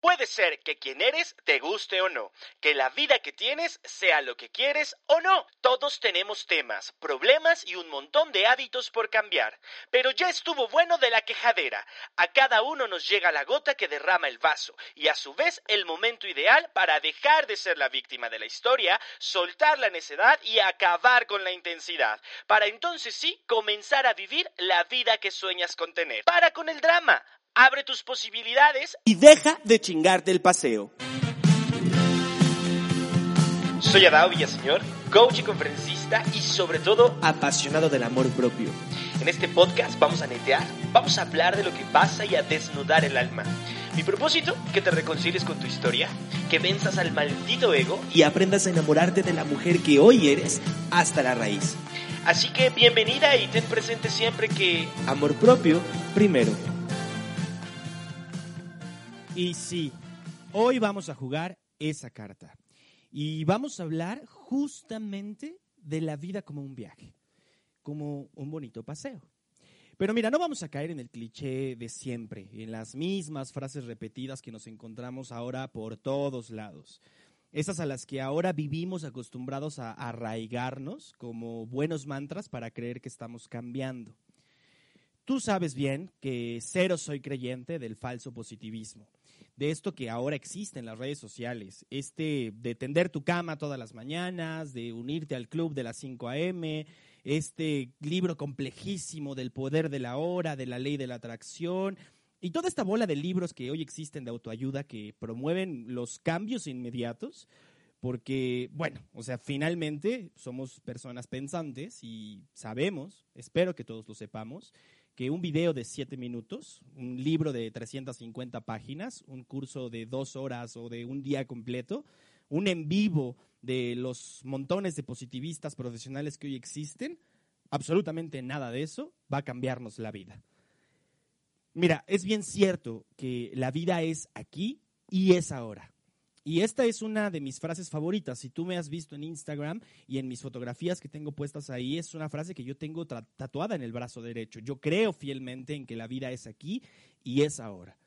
Puede ser que quien eres te guste o no, que la vida que tienes sea lo que quieres o no. Todos tenemos temas, problemas y un montón de hábitos por cambiar. Pero ya estuvo bueno de la quejadera. A cada uno nos llega la gota que derrama el vaso y a su vez el momento ideal para dejar de ser la víctima de la historia, soltar la necedad y acabar con la intensidad. Para entonces sí comenzar a vivir la vida que sueñas con tener. Para con el drama. Abre tus posibilidades y deja de chingarte el paseo. Soy Adao Villaseñor, coach y conferencista y sobre todo apasionado del amor propio. En este podcast vamos a netear, vamos a hablar de lo que pasa y a desnudar el alma. Mi propósito, que te reconcilies con tu historia, que venzas al maldito ego y aprendas a enamorarte de la mujer que hoy eres hasta la raíz. Así que bienvenida y ten presente siempre que... Amor propio primero. Y sí, hoy vamos a jugar esa carta. Y vamos a hablar justamente de la vida como un viaje, como un bonito paseo. Pero mira, no vamos a caer en el cliché de siempre, en las mismas frases repetidas que nos encontramos ahora por todos lados. Esas a las que ahora vivimos acostumbrados a arraigarnos como buenos mantras para creer que estamos cambiando. Tú sabes bien que cero soy creyente del falso positivismo de esto que ahora existe en las redes sociales, este de tender tu cama todas las mañanas, de unirte al club de las 5 a.m., este libro complejísimo del poder de la hora, de la ley de la atracción, y toda esta bola de libros que hoy existen de autoayuda que promueven los cambios inmediatos, porque, bueno, o sea, finalmente somos personas pensantes y sabemos, espero que todos lo sepamos, que un video de siete minutos, un libro de 350 páginas, un curso de dos horas o de un día completo, un en vivo de los montones de positivistas profesionales que hoy existen, absolutamente nada de eso va a cambiarnos la vida. Mira, es bien cierto que la vida es aquí y es ahora. Y esta es una de mis frases favoritas. Si tú me has visto en Instagram y en mis fotografías que tengo puestas ahí, es una frase que yo tengo tatuada en el brazo derecho. Yo creo fielmente en que la vida es aquí y es ahora.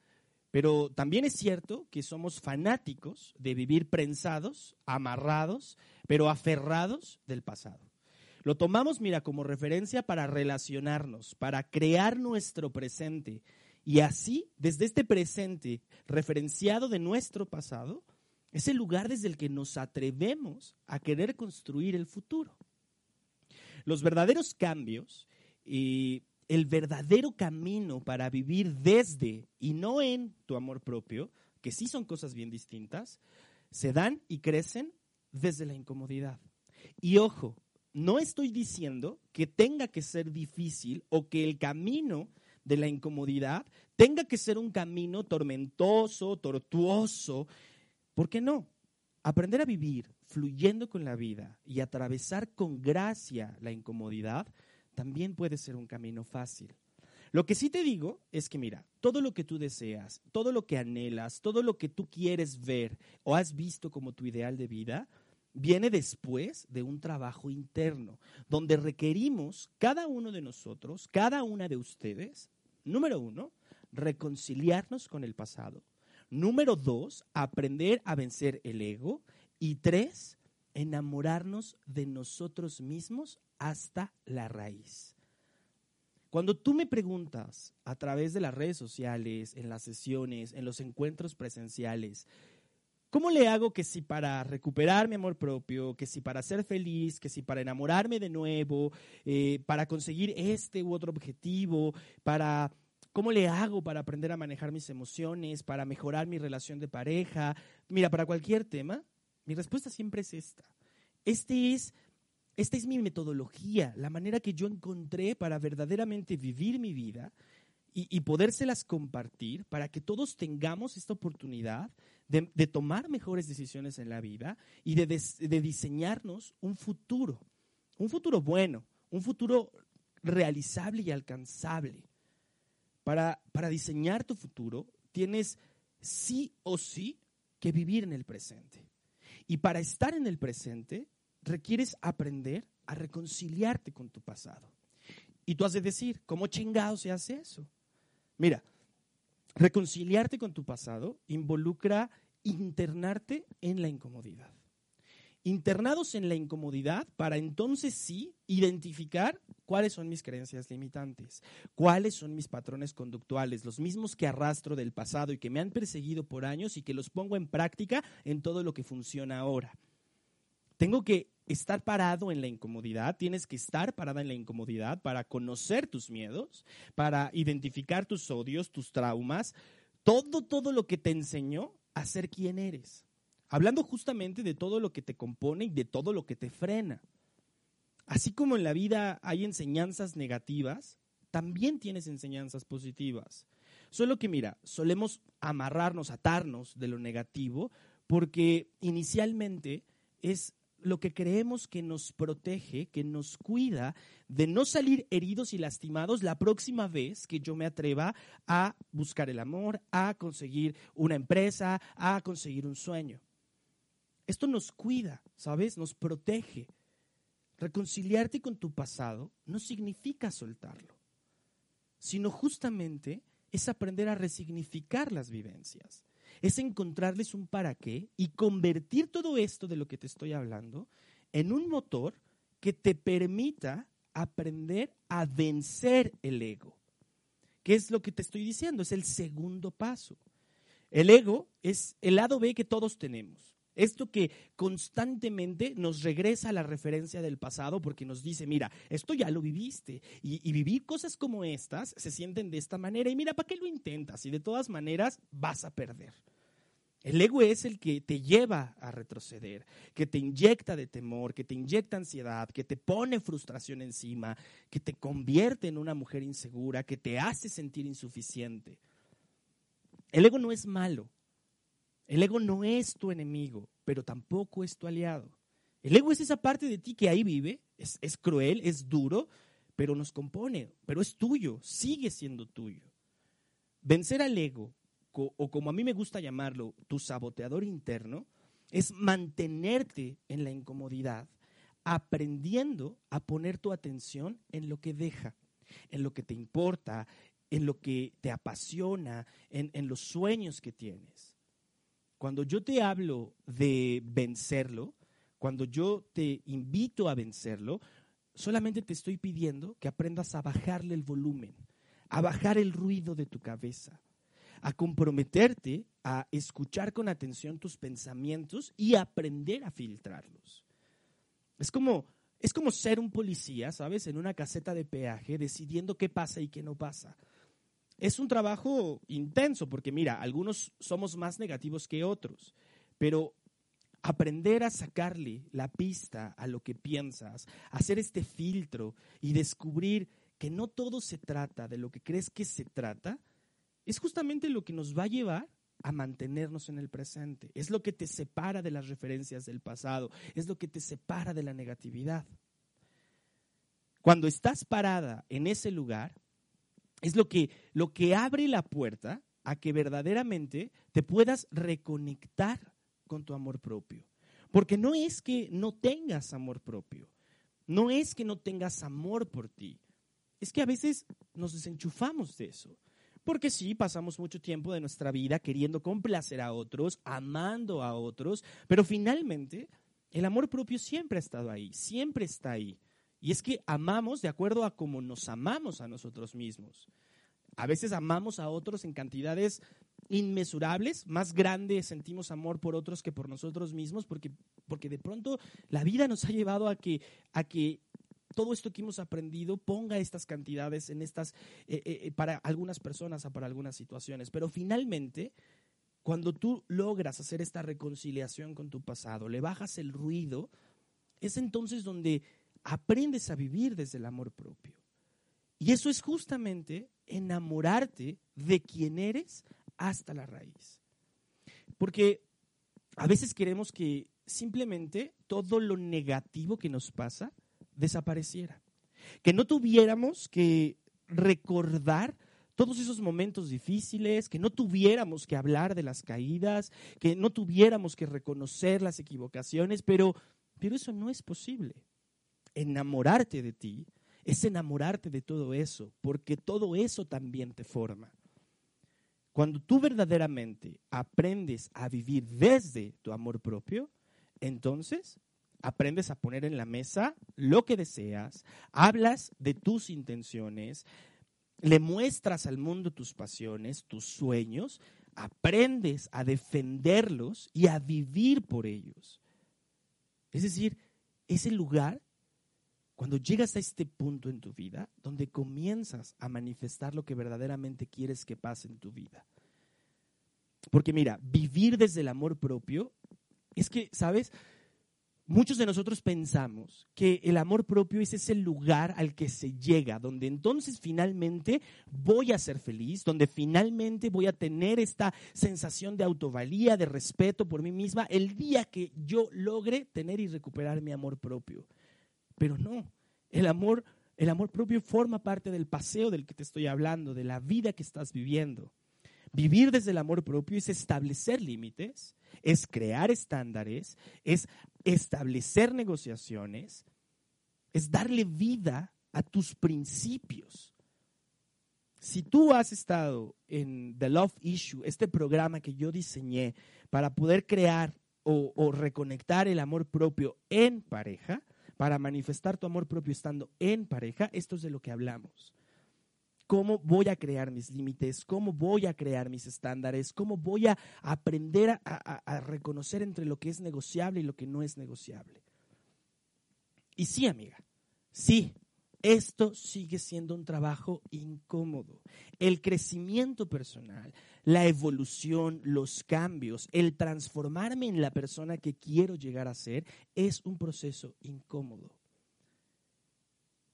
Pero también es cierto que somos fanáticos de vivir prensados, amarrados, pero aferrados del pasado. Lo tomamos, mira, como referencia para relacionarnos, para crear nuestro presente. Y así, desde este presente referenciado de nuestro pasado, es el lugar desde el que nos atrevemos a querer construir el futuro. Los verdaderos cambios y el verdadero camino para vivir desde y no en tu amor propio, que sí son cosas bien distintas, se dan y crecen desde la incomodidad. Y ojo, no estoy diciendo que tenga que ser difícil o que el camino de la incomodidad tenga que ser un camino tormentoso, tortuoso, ¿Por qué no? Aprender a vivir fluyendo con la vida y atravesar con gracia la incomodidad también puede ser un camino fácil. Lo que sí te digo es que mira, todo lo que tú deseas, todo lo que anhelas, todo lo que tú quieres ver o has visto como tu ideal de vida, viene después de un trabajo interno, donde requerimos cada uno de nosotros, cada una de ustedes, número uno, reconciliarnos con el pasado, Número dos, aprender a vencer el ego. Y tres, enamorarnos de nosotros mismos hasta la raíz. Cuando tú me preguntas a través de las redes sociales, en las sesiones, en los encuentros presenciales, ¿cómo le hago que si para recuperar mi amor propio, que si para ser feliz, que si para enamorarme de nuevo, eh, para conseguir este u otro objetivo, para ¿Cómo le hago para aprender a manejar mis emociones, para mejorar mi relación de pareja? Mira, para cualquier tema, mi respuesta siempre es esta. Este es, esta es mi metodología, la manera que yo encontré para verdaderamente vivir mi vida y, podérselas compartir para que todos tengamos esta oportunidad de, tomar mejores decisiones en la vida y de diseñarnos un futuro, un futuro bueno, un futuro realizable y alcanzable. Para, para diseñar tu futuro tienes sí o sí que vivir en el presente. Y para estar en el presente requieres aprender a reconciliarte con tu pasado. Y tú has de decir, ¿cómo chingado se hace eso? Mira, reconciliarte con tu pasado involucra internarte en la incomodidad. Internados en la incomodidad para entonces sí identificar cuáles son mis creencias limitantes, cuáles son mis patrones conductuales, los mismos que arrastro del pasado y que me han perseguido por años y que los pongo en práctica en todo lo que funciona ahora. Tengo que estar parado en la incomodidad, tienes que estar parada en la incomodidad para conocer tus miedos, para identificar tus odios, tus traumas, todo, todo lo que te enseñó a ser quien eres. Hablando justamente de todo lo que te compone y de todo lo que te frena. Así como en la vida hay enseñanzas negativas, también tienes enseñanzas positivas. Solo que mira, solemos amarrarnos, atarnos de lo negativo, porque inicialmente es lo que creemos que nos protege, que nos cuida de no salir heridos y lastimados la próxima vez que yo me atreva a buscar el amor, a conseguir una empresa, a conseguir un sueño. Esto nos cuida, ¿sabes? Nos protege. Reconciliarte con tu pasado no significa soltarlo, sino justamente es aprender a resignificar las vivencias, es encontrarles un para qué y convertir todo esto de lo que te estoy hablando en un motor que te permita aprender a vencer el ego. ¿Qué es lo que te estoy diciendo? Es el segundo paso. El ego es el lado B que todos tenemos. Esto que constantemente nos regresa a la referencia del pasado porque nos dice, mira, esto ya lo viviste y, y, vivir cosas como estas se sienten de esta manera y mira, ¿para qué lo intentas? Y de todas maneras vas a perder. El ego es el que te lleva a retroceder, que te inyecta de temor, que te inyecta ansiedad, que te pone frustración encima, que te convierte en una mujer insegura, que te hace sentir insuficiente. El ego no es malo, el ego no es tu enemigo, pero tampoco es tu aliado. El ego es esa parte de ti que ahí vive, es, es, cruel, es duro, pero nos compone, pero es tuyo, sigue siendo tuyo. Vencer al ego, o como a mí me gusta llamarlo, tu saboteador interno, es mantenerte en la incomodidad, aprendiendo a poner tu atención en lo que deja, en lo que te importa, en lo que te apasiona, en, en los sueños que tienes. Cuando yo te hablo de vencerlo, cuando yo te invito a vencerlo, solamente te estoy pidiendo que aprendas a bajarle el volumen, a bajar el ruido de tu cabeza, a comprometerte a escuchar con atención tus pensamientos y aprender a filtrarlos. Es como, es como ser un policía, ¿sabes? En una caseta de peaje decidiendo qué pasa y qué no pasa es un trabajo intenso porque mira, algunos somos más negativos que otros, pero aprender a sacarle la pista a lo que piensas, hacer este filtro y descubrir que no todo se trata de lo que crees que se trata, es justamente lo que nos va a llevar a mantenernos en el presente. Es lo que te separa de las referencias del pasado, es lo que te separa de la negatividad. Cuando estás parada en ese lugar, es lo que, lo que abre la puerta a que verdaderamente te puedas reconectar con tu amor propio. Porque no es que no tengas amor propio, no es que no tengas amor por ti, es que a veces nos desenchufamos de eso. Porque sí, pasamos mucho tiempo de nuestra vida queriendo complacer a otros, amando a otros, pero finalmente el amor propio siempre ha estado ahí, siempre está ahí. Y es que amamos de acuerdo a cómo nos amamos a nosotros mismos. A veces amamos a otros en cantidades inmesurables, más grande sentimos amor por otros que por nosotros mismos, porque, porque de pronto la vida nos ha llevado a que, a que todo esto que hemos aprendido ponga estas cantidades en estas, eh, eh, para algunas personas o para algunas situaciones. Pero finalmente, cuando tú logras hacer esta reconciliación con tu pasado, le bajas el ruido, es entonces donde aprendes a vivir desde el amor propio. Y eso es justamente enamorarte de quién eres hasta la raíz. Porque a veces queremos que simplemente todo lo negativo que nos pasa desapareciera. Que no tuviéramos que recordar todos esos momentos difíciles, que no tuviéramos que hablar de las caídas, que no tuviéramos que reconocer las equivocaciones, pero, pero eso no es posible. Enamorarte de ti es enamorarte de todo eso, porque todo eso también te forma. Cuando tú verdaderamente aprendes a vivir desde tu amor propio, entonces aprendes a poner en la mesa lo que deseas, hablas de tus intenciones, le muestras al mundo tus pasiones, tus sueños, aprendes a defenderlos y a vivir por ellos. Es decir, es el lugar cuando llegas a este punto en tu vida donde comienzas a manifestar lo que verdaderamente quieres que pase en tu vida. Porque mira, vivir desde el amor propio es que, ¿sabes? Muchos de nosotros pensamos que el amor propio es ese lugar al que se llega, donde entonces finalmente voy a ser feliz, donde finalmente voy a tener esta sensación de autovalía, de respeto por mí misma, el día que yo logre tener y recuperar mi amor propio. Pero no, el amor, el amor propio forma parte del paseo del que te estoy hablando, de la vida que estás viviendo. Vivir desde el amor propio es establecer límites, es crear estándares, es establecer negociaciones, es darle vida a tus principios. Si tú has estado en The Love Issue, este programa que yo diseñé para poder crear o, o reconectar el amor propio en pareja, para manifestar tu amor propio estando en pareja, esto es de lo que hablamos. Cómo voy a crear mis límites, cómo voy a crear mis estándares, cómo voy a aprender a, reconocer entre lo que es negociable y lo que no es negociable. Y sí, amiga, sí, esto sigue siendo un trabajo incómodo. El crecimiento personal, la evolución, los cambios, el transformarme en la persona que quiero llegar a ser, es un proceso incómodo.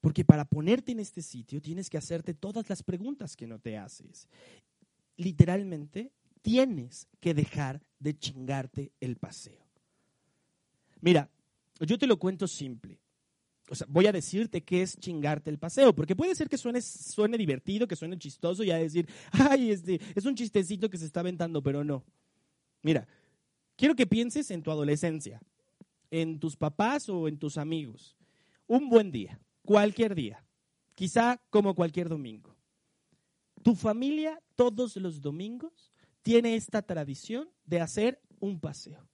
Porque para ponerte en este sitio tienes que hacerte todas las preguntas que no te haces. Literalmente, tienes que dejar de chingarte el paseo. Mira, yo te lo cuento simple. Voy a decirte qué es chingarte el paseo, porque puede ser que suene, suene divertido, que suene chistoso y a decir, ay, este, es un chistecito que se está aventando, pero no. Mira, quiero que pienses en tu adolescencia, en tus papás o en tus amigos. Un buen día cualquier día, quizá como cualquier domingo. Tu familia todos los domingos tiene esta tradición de hacer un paseo.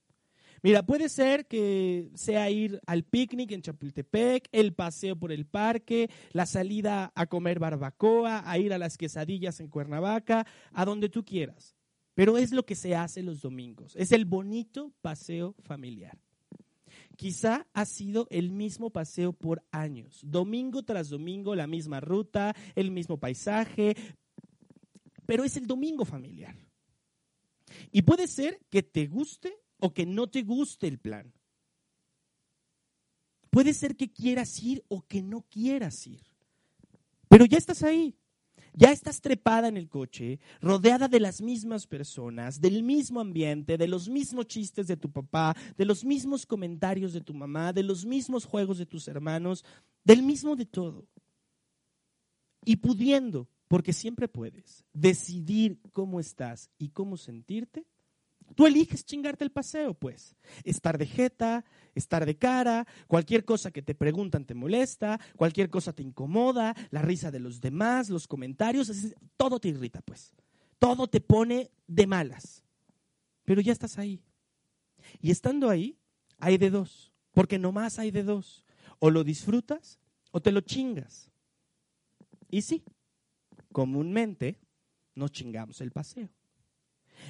Mira, puede ser que sea ir al picnic en Chapultepec, el paseo por el parque, la salida a comer barbacoa, a ir a las quesadillas en Cuernavaca, a donde tú quieras. Pero es lo que se hace los domingos. Es el bonito paseo familiar. Quizá ha sido el mismo paseo por años, domingo tras domingo, la misma ruta, el mismo paisaje, pero es el domingo familiar. Y puede ser que te guste o que no te guste el plan. Puede ser que quieras ir o que no quieras ir. Pero ya estás ahí. Ya estás trepada en el coche, rodeada de las mismas personas, del mismo ambiente, de los mismos chistes de tu papá, de los mismos comentarios de tu mamá, de los mismos juegos de tus hermanos, del mismo de todo. Y pudiendo, porque siempre puedes, decidir cómo estás y cómo sentirte, Tú eliges chingarte el paseo, pues. Estar de jeta, estar de cara, cualquier cosa que te preguntan te molesta, cualquier cosa te incomoda, la risa de los demás, los comentarios, todo te irrita, pues. Todo te pone de malas. Pero ya estás ahí. Y estando ahí, hay de dos, porque nomás hay de dos. O lo disfrutas o te lo chingas. Y sí, comúnmente nos chingamos el paseo.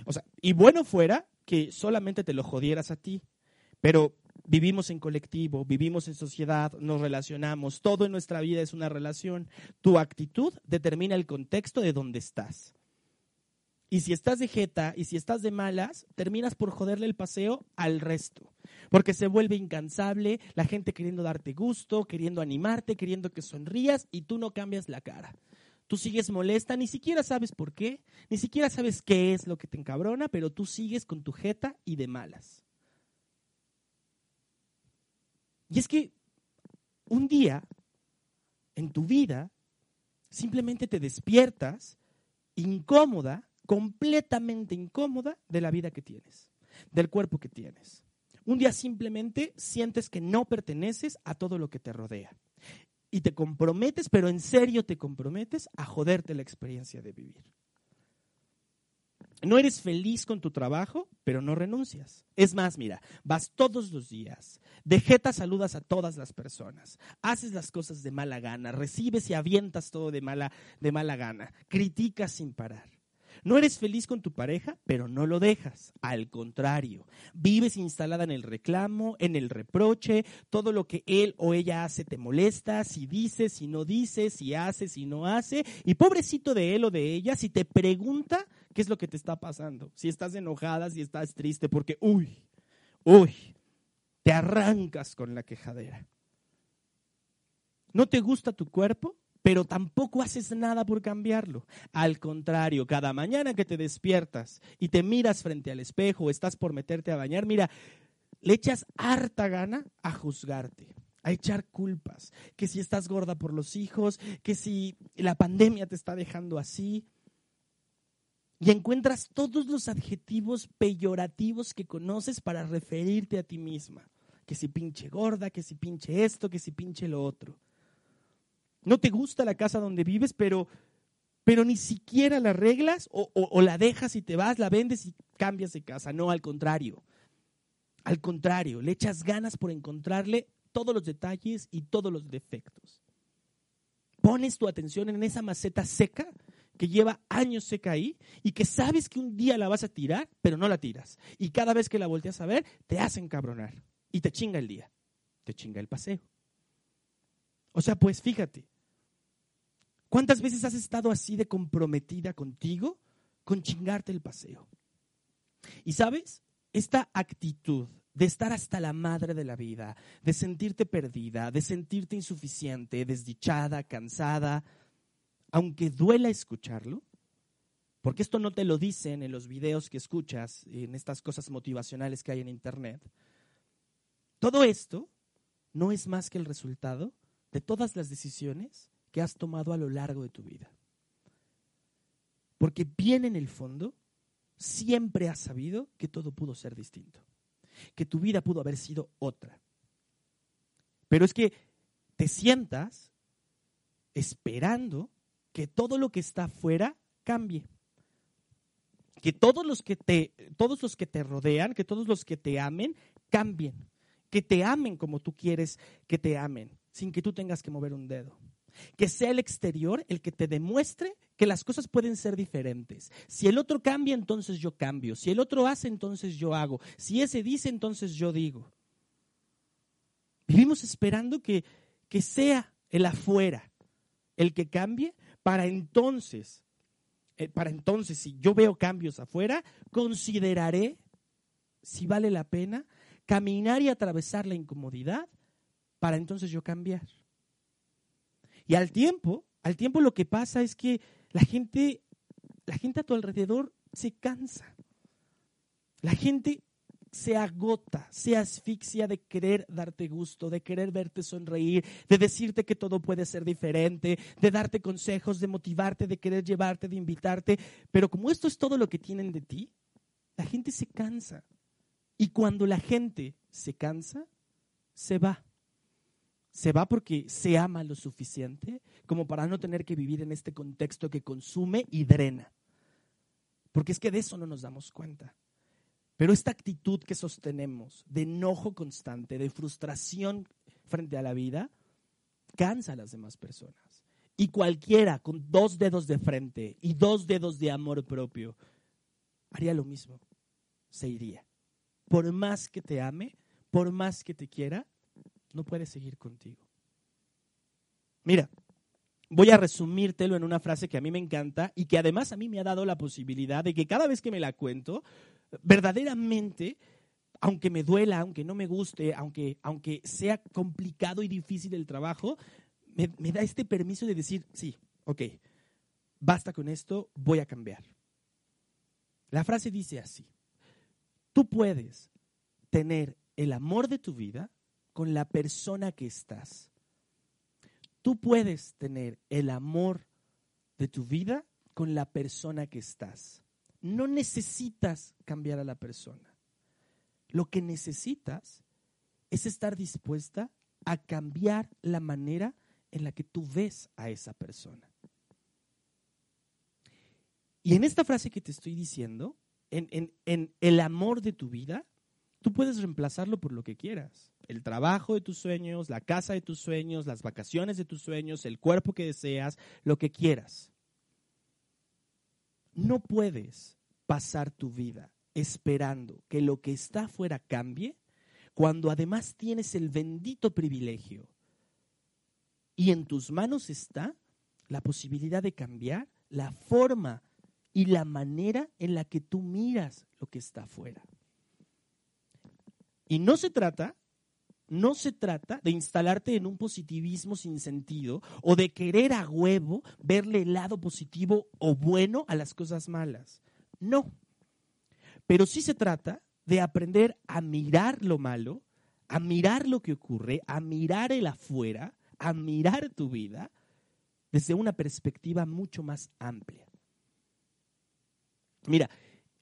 O sea, y bueno fuera que solamente te lo jodieras a ti, pero vivimos en colectivo, vivimos en sociedad, nos relacionamos, todo en nuestra vida es una relación. Tu actitud determina el contexto de donde estás. Y si estás de jeta y si estás de malas, terminas por joderle el paseo al resto. Porque se vuelve incansable, la gente queriendo darte gusto, queriendo animarte, queriendo que sonrías y tú no cambias la cara. Tú sigues molesta, ni siquiera sabes por qué, ni siquiera sabes qué es lo que te encabrona, pero tú sigues con tu jeta y de malas. Y es que un día en tu vida simplemente te despiertas incómoda, completamente incómoda de la vida que tienes, del cuerpo que tienes. Un día simplemente sientes que no perteneces a todo lo que te rodea. Y te comprometes, pero en serio te comprometes a joderte la experiencia de vivir. No eres feliz con tu trabajo, pero no renuncias. Es más, mira, vas todos los días, de jeta saludas a todas las personas, haces las cosas de mala gana, recibes y avientas todo de mala, de mala gana, criticas sin parar. No eres feliz con tu pareja, pero no lo dejas. Al contrario, vives instalada en el reclamo, en el reproche, todo lo que él o ella hace te molesta, si dices, si no dices, si hace, si no hace. Y pobrecito de él o de ella, si te pregunta qué es lo que te está pasando, si estás enojada, si estás triste, porque, uy, uy, te arrancas con la quejadera. ¿No te gusta tu cuerpo? Pero tampoco haces nada por cambiarlo. Al contrario, cada mañana que te despiertas y te miras frente al espejo estás por meterte a bañar, mira, le echas harta gana a juzgarte, a echar culpas, que si estás gorda por los hijos, que si la pandemia te está dejando así. Y encuentras todos los adjetivos peyorativos que conoces para referirte a ti misma. Que si pinche gorda, que si pinche esto, que si pinche lo otro. No te gusta la casa donde vives, pero, pero ni siquiera la arreglas o, o la dejas y te vas, la vendes y cambias de casa. No, al contrario. Al contrario, le echas ganas por encontrarle todos los detalles y todos los defectos. Pones tu atención en esa maceta seca que lleva años seca ahí y que sabes que un día la vas a tirar, pero no la tiras. Y cada vez que la volteas a ver, te hacen cabronar y te chinga el día, te chinga el paseo. O sea, pues fíjate, ¿Cuántas veces has estado así de comprometida contigo con chingarte el paseo? Y sabes, esta actitud de estar hasta la madre de la vida, de sentirte perdida, de sentirte insuficiente, desdichada, cansada, aunque duela escucharlo, porque esto no te lo dicen en los videos que escuchas, en estas cosas motivacionales que hay en Internet, todo esto no es más que el resultado de todas las decisiones que has tomado a lo largo de tu vida. Porque bien en el fondo, siempre has sabido que todo pudo ser distinto, que tu vida pudo haber sido otra. Pero es que te sientas esperando que todo lo que está afuera cambie. Que todos los que te, todos los que te rodean, que todos los que te amen, cambien. Que te amen como tú quieres que te amen, sin que tú tengas que mover un dedo. Que sea el exterior el que te demuestre que las cosas pueden ser diferentes. Si el otro cambia, entonces yo cambio. Si el otro hace, entonces yo hago. Si ese dice, entonces yo digo. Vivimos esperando que, que sea el afuera el que cambie para entonces, eh, para entonces, si yo veo cambios afuera, consideraré si vale la pena caminar y atravesar la incomodidad para entonces yo cambiar. Y al tiempo, al tiempo lo que pasa es que la gente, la gente a tu alrededor se cansa. La gente se agota, se asfixia de querer darte gusto, de querer verte sonreír, de decirte que todo puede ser diferente, de darte consejos, de motivarte, de querer llevarte, de invitarte. Pero como esto es todo lo que tienen de ti, la gente se cansa. Y cuando la gente se cansa, se va se va porque se ama lo suficiente como para no tener que vivir en este contexto que consume y drena. Porque es que de eso no nos damos cuenta. Pero esta actitud que sostenemos de enojo constante, de frustración frente a la vida, cansa a las demás personas. Y cualquiera con dos dedos de frente y dos dedos de amor propio haría lo mismo. Se iría. Por más que te ame, por más que te quiera, no puede seguir contigo. Mira, voy a resumírtelo en una frase que a mí me encanta y que además a mí me ha dado la posibilidad de que cada vez que me la cuento, verdaderamente, aunque me duela, aunque no me guste, aunque, aunque sea complicado y difícil el trabajo, me, me da este permiso de decir, sí, ok, basta con esto, voy a cambiar. La frase dice así, tú puedes tener el amor de tu vida con la persona que estás. Tú puedes tener el amor de tu vida con la persona que estás. No necesitas cambiar a la persona. Lo que necesitas es estar dispuesta a cambiar la manera en la que tú ves a esa persona. Y en esta frase que te estoy diciendo, en, en el amor de tu vida, tú puedes reemplazarlo por lo que quieras. El trabajo de tus sueños, la casa de tus sueños, las vacaciones de tus sueños, el cuerpo que deseas, lo que quieras. No puedes pasar tu vida esperando que lo que está afuera cambie cuando además tienes el bendito privilegio y en tus manos está la posibilidad de cambiar la forma y la manera en la que tú miras lo que está afuera. Y no se trata, no se trata de instalarte en un positivismo sin sentido o de querer a huevo verle el lado positivo o bueno a las cosas malas. No. Pero sí se trata de aprender a mirar lo malo, a mirar lo que ocurre, a mirar el afuera, a mirar tu vida desde una perspectiva mucho más amplia. Mira,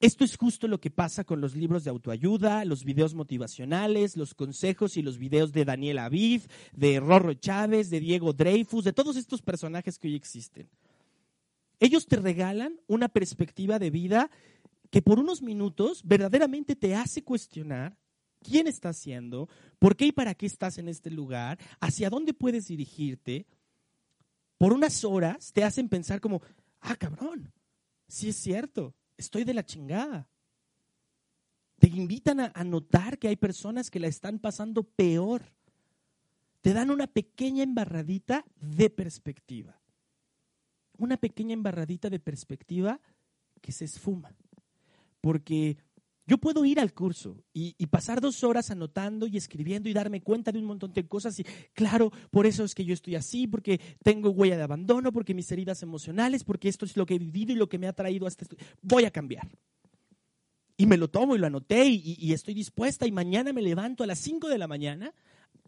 esto es justo lo que pasa con los libros de autoayuda, los videos motivacionales, los consejos y los videos de Daniel Aviv, de Rorro Chávez, de Diego Dreyfus, de todos estos personajes que hoy existen. Ellos te regalan una perspectiva de vida que por unos minutos verdaderamente te hace cuestionar quién estás siendo, por qué y para qué estás en este lugar, hacia dónde puedes dirigirte. Por unas horas te hacen pensar como, ah, cabrón, sí es cierto, estoy de la chingada. Te invitan a, notar que hay personas que la están pasando peor. Te dan una pequeña embarradita de perspectiva. Una pequeña embarradita de perspectiva que se esfuma. Porque yo puedo ir al curso y, pasar dos horas anotando y escribiendo y darme cuenta de un montón de cosas y claro, por eso es que yo estoy así, porque tengo huella de abandono, porque mis heridas emocionales, porque esto es lo que he vivido y lo que me ha traído hasta esto. Voy a cambiar. Y me lo tomo y lo anoté y, y estoy dispuesta y mañana me levanto a las 5 de la mañana,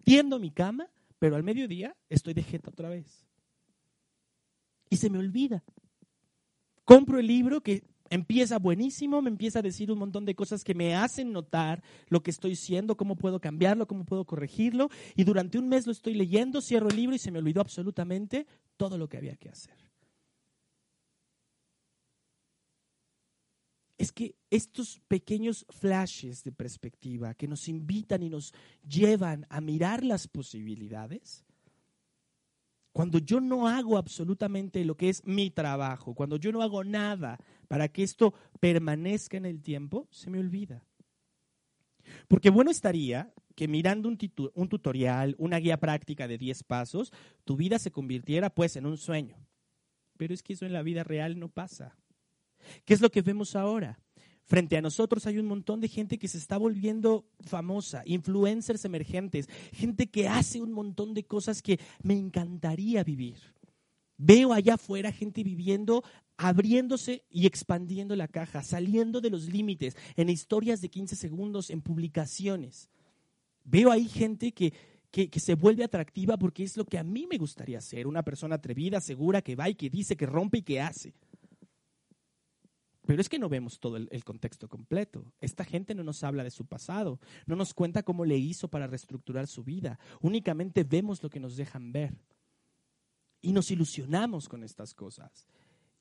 tiendo mi cama, pero al mediodía estoy de jeta otra vez. Y se me olvida. Compro el libro que empieza buenísimo, me empieza a decir un montón de cosas que me hacen notar lo que estoy siendo, cómo puedo cambiarlo, cómo puedo corregirlo. Y durante un mes lo estoy leyendo, cierro el libro y se me olvidó absolutamente todo lo que había que hacer. Es que estos pequeños flashes de perspectiva que nos invitan y nos llevan a mirar las posibilidades, cuando yo no hago absolutamente lo que es mi trabajo, cuando yo no hago nada para que esto permanezca en el tiempo, se me olvida. Porque bueno estaría que mirando un, un tutorial, una guía práctica de 10 pasos, tu vida se convirtiera pues en un sueño. Pero es que eso en la vida real no pasa. ¿Qué es lo que vemos ahora? Frente a nosotros hay un montón de gente que se está volviendo famosa, influencers emergentes, gente que hace un montón de cosas que me encantaría vivir. Veo allá afuera gente viviendo, abriéndose y expandiendo la caja, saliendo de los límites, en historias de 15 segundos, en publicaciones. Veo ahí gente que, que, que, se vuelve atractiva porque es lo que a mí me gustaría ser, una persona atrevida, segura, que va y que dice, que rompe y que hace. Pero es que no vemos todo el, contexto completo. Esta gente no nos habla de su pasado, no nos cuenta cómo le hizo para reestructurar su vida. Únicamente vemos lo que nos dejan ver. Y nos ilusionamos con estas cosas.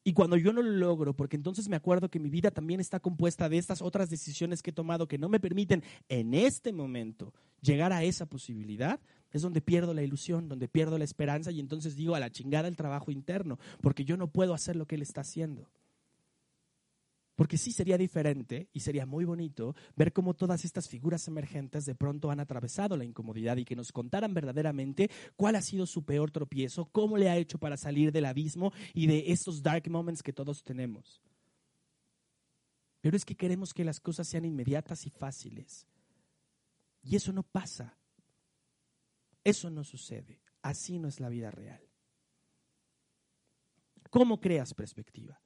Y cuando yo no lo logro, porque entonces me acuerdo que mi vida también está compuesta de estas otras decisiones que he tomado que no me permiten en este momento llegar a esa posibilidad, es donde pierdo la ilusión, donde pierdo la esperanza y entonces digo a la chingada el trabajo interno, porque yo no puedo hacer lo que él está haciendo. Porque sí sería diferente y sería muy bonito ver cómo todas estas figuras emergentes de pronto han atravesado la incomodidad y que nos contaran verdaderamente cuál ha sido su peor tropiezo, cómo le ha hecho para salir del abismo y de estos dark moments que todos tenemos. Pero es que queremos que las cosas sean inmediatas y fáciles. Y eso no pasa. Eso no sucede. Así no es la vida real. ¿Cómo creas perspectiva?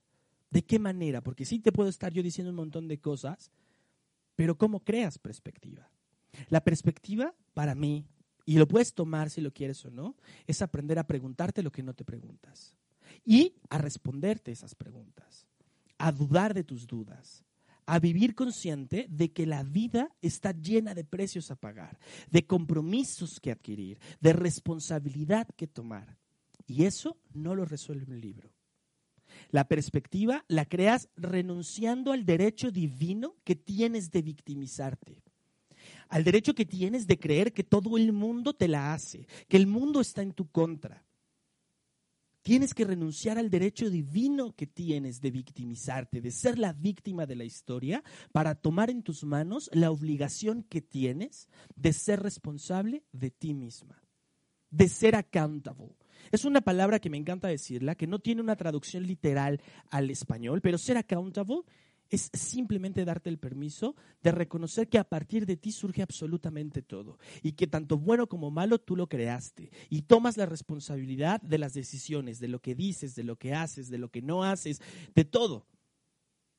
¿De qué manera? Porque sí te puedo estar yo diciendo un montón de cosas, pero ¿cómo creas perspectiva? La perspectiva, para mí, y lo puedes tomar si lo quieres o no, es aprender a preguntarte lo que no te preguntas y a responderte esas preguntas, a dudar de tus dudas, a vivir consciente de que la vida está llena de precios a pagar, de compromisos que adquirir, de responsabilidad que tomar. Y eso no lo resuelve un libro. La perspectiva la creas renunciando al derecho divino que tienes de victimizarte, al derecho que tienes de creer que todo el mundo te la hace, que el mundo está en tu contra. Tienes que renunciar al derecho divino que tienes de victimizarte, de ser la víctima de la historia, para tomar en tus manos la obligación que tienes de ser responsable de ti misma, de ser accountable, es una palabra que me encanta decirla, que no tiene una traducción literal al español, pero ser accountable es simplemente darte el permiso de reconocer que a partir de ti surge absolutamente todo y que tanto bueno como malo tú lo creaste y tomas la responsabilidad de las decisiones, de lo que dices, de lo que haces, de lo que no haces, de todo.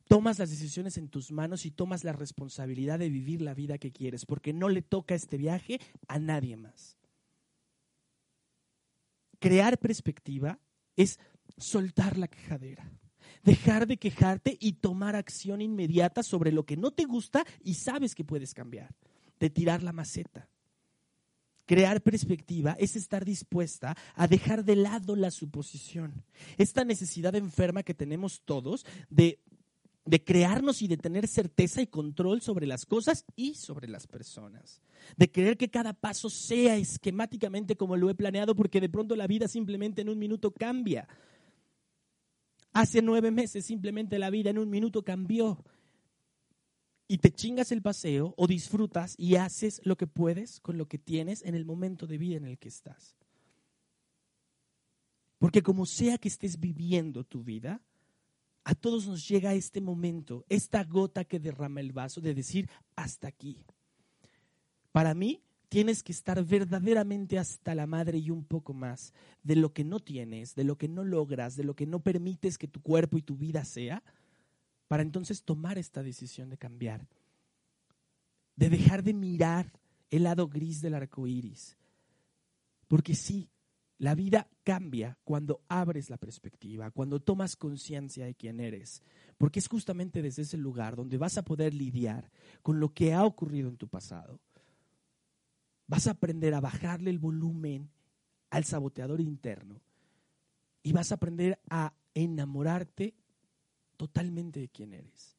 Tomas las decisiones en tus manos y tomas la responsabilidad de vivir la vida que quieres, porque no le toca este viaje a nadie más crear perspectiva es soltar la quejadera, dejar de quejarte y tomar acción inmediata sobre lo que no te gusta y sabes que puedes cambiar, de tirar la maceta. Crear perspectiva es estar dispuesta a dejar de lado la suposición, esta necesidad enferma que tenemos todos de de crearnos y de tener certeza y control sobre las cosas y sobre las personas. De creer que cada paso sea esquemáticamente como lo he planeado porque de pronto la vida simplemente en un minuto cambia. Hace nueve meses simplemente la vida en un minuto cambió. Y te chingas el paseo o disfrutas y haces lo que puedes con lo que tienes en el momento de vida en el que estás. Porque como sea que estés viviendo tu vida, a todos nos llega este momento, esta gota que derrama el vaso de decir, hasta aquí. Para mí, tienes que estar verdaderamente hasta la madre y un poco más de lo que no tienes, de lo que no logras, de lo que no permites que tu cuerpo y tu vida sea, para entonces tomar esta decisión de cambiar, de dejar de mirar el lado gris del arco iris. Porque sí, la vida cambia cuando abres la perspectiva, cuando tomas conciencia de quién eres, porque es justamente desde ese lugar donde vas a poder lidiar con lo que ha ocurrido en tu pasado. Vas a aprender a bajarle el volumen al saboteador interno y vas a aprender a enamorarte totalmente de quién eres,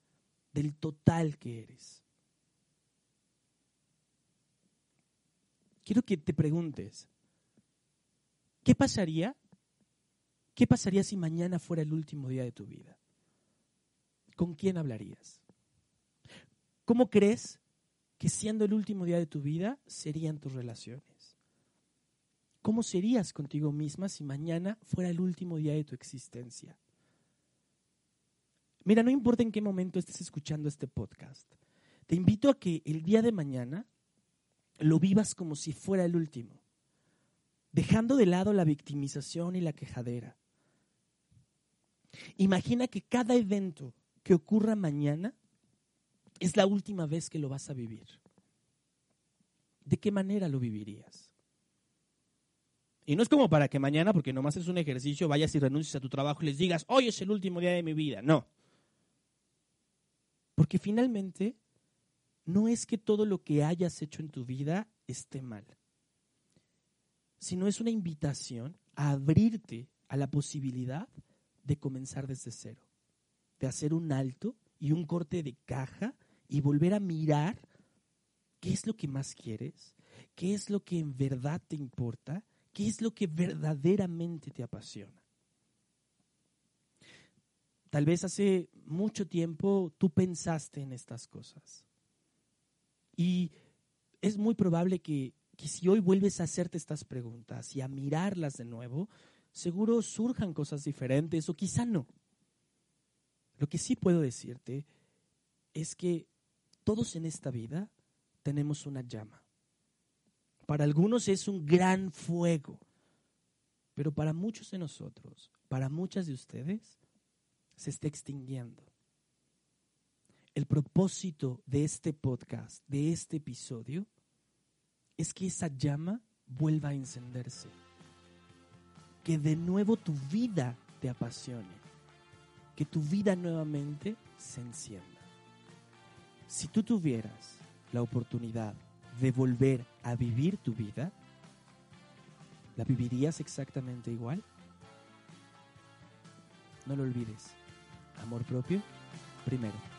del total que eres. Quiero que te preguntes, ¿Qué pasaría? ¿Qué pasaría si mañana fuera el último día de tu vida? ¿Con quién hablarías? ¿Cómo crees que siendo el último día de tu vida serían tus relaciones? ¿Cómo serías contigo misma si mañana fuera el último día de tu existencia? Mira, no importa en qué momento estés escuchando este podcast, te invito a que el día de mañana lo vivas como si fuera el último dejando de lado la victimización y la quejadera. Imagina que cada evento que ocurra mañana es la última vez que lo vas a vivir. ¿De qué manera lo vivirías? Y no es como para que mañana, porque nomás es un ejercicio, vayas y renuncies a tu trabajo y les digas, hoy es el último día de mi vida. No. Porque finalmente no es que todo lo que hayas hecho en tu vida esté mal sino es una invitación a abrirte a la posibilidad de comenzar desde cero, de hacer un alto y un corte de caja y volver a mirar qué es lo que más quieres, qué es lo que en verdad te importa, qué es lo que verdaderamente te apasiona. Tal vez hace mucho tiempo tú pensaste en estas cosas y es muy probable que que si hoy vuelves a hacerte estas preguntas y a mirarlas de nuevo, seguro surjan cosas diferentes o quizá no. Lo que sí puedo decirte es que todos en esta vida tenemos una llama. Para algunos es un gran fuego, pero para muchos de nosotros para muchas de ustedes se está extinguiendo. El propósito de este podcast, de este episodio, es que esa llama vuelva a encenderse. Que de nuevo tu vida te apasione. Que tu vida nuevamente se encienda. Si tú tuvieras la oportunidad de volver a vivir tu vida, ¿la vivirías exactamente igual? No lo olvides. Amor propio, primero.